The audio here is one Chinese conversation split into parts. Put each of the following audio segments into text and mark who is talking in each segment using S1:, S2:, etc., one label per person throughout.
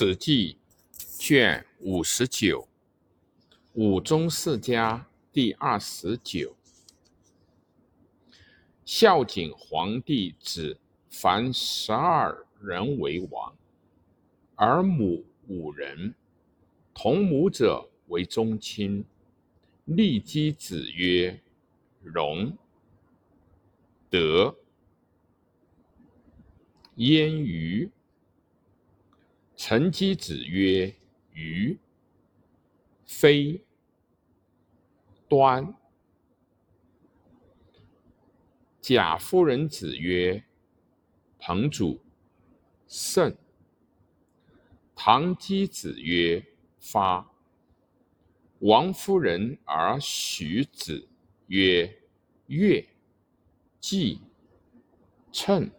S1: 史记》卷五十九，武宗世家第二十九。孝景皇帝子凡十二人为王，儿母五人，同母者为宗亲。立姬子曰：“荣。”德。焉于。陈姬子曰：“于非端。”贾夫人子曰：“彭祖胜。”唐姬子曰：“发。”王夫人而许子曰：“乐。”季称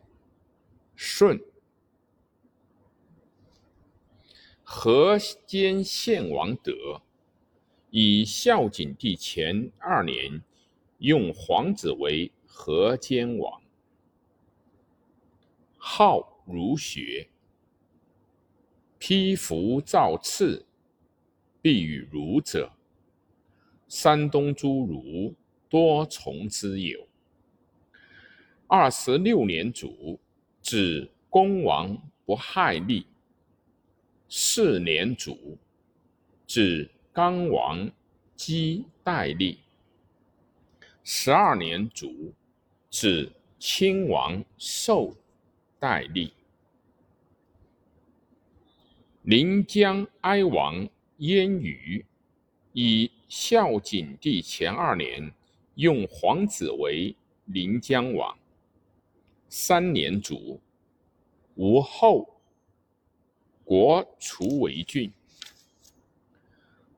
S1: 舜。河间献王德，以孝景帝前二年，用皇子为河间王，好儒学，披服造次，必与儒者。山东诸儒多从之有。二十六年卒，子公王不害立。四年卒，子刚王姬代立。十二年卒，子亲王寿代立。临江哀王燕瑜，以孝景帝前二年，用皇子为临江王。三年卒，无后。国除为郡。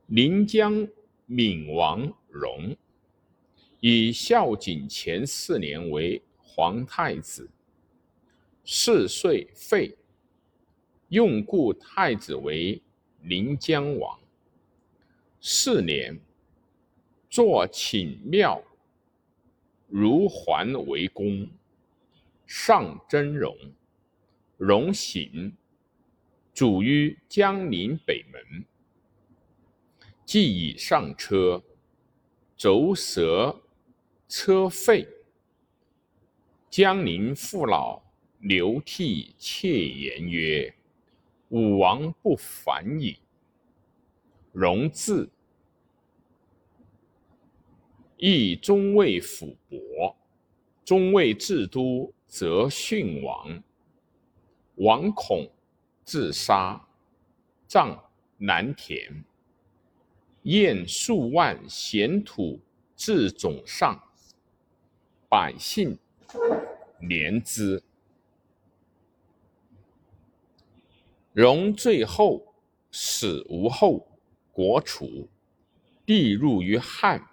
S1: 临江闵王荣，以孝景前四年为皇太子。四岁废，用故太子为临江王。四年，作寝庙，如桓为公，上真容，容醒。主于江陵北门，既已上车，轴蛇车废。江陵父老流涕切言曰：“武王不反矣。”荣字，亦中尉府伯。中尉至都，则殉王。王恐。自杀，葬南田。燕数万贤土至冢上，百姓怜之。荣最后死无后，国楚，地入于汉，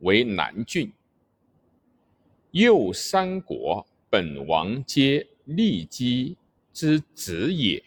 S1: 为南郡。右三国本王皆立基之子也。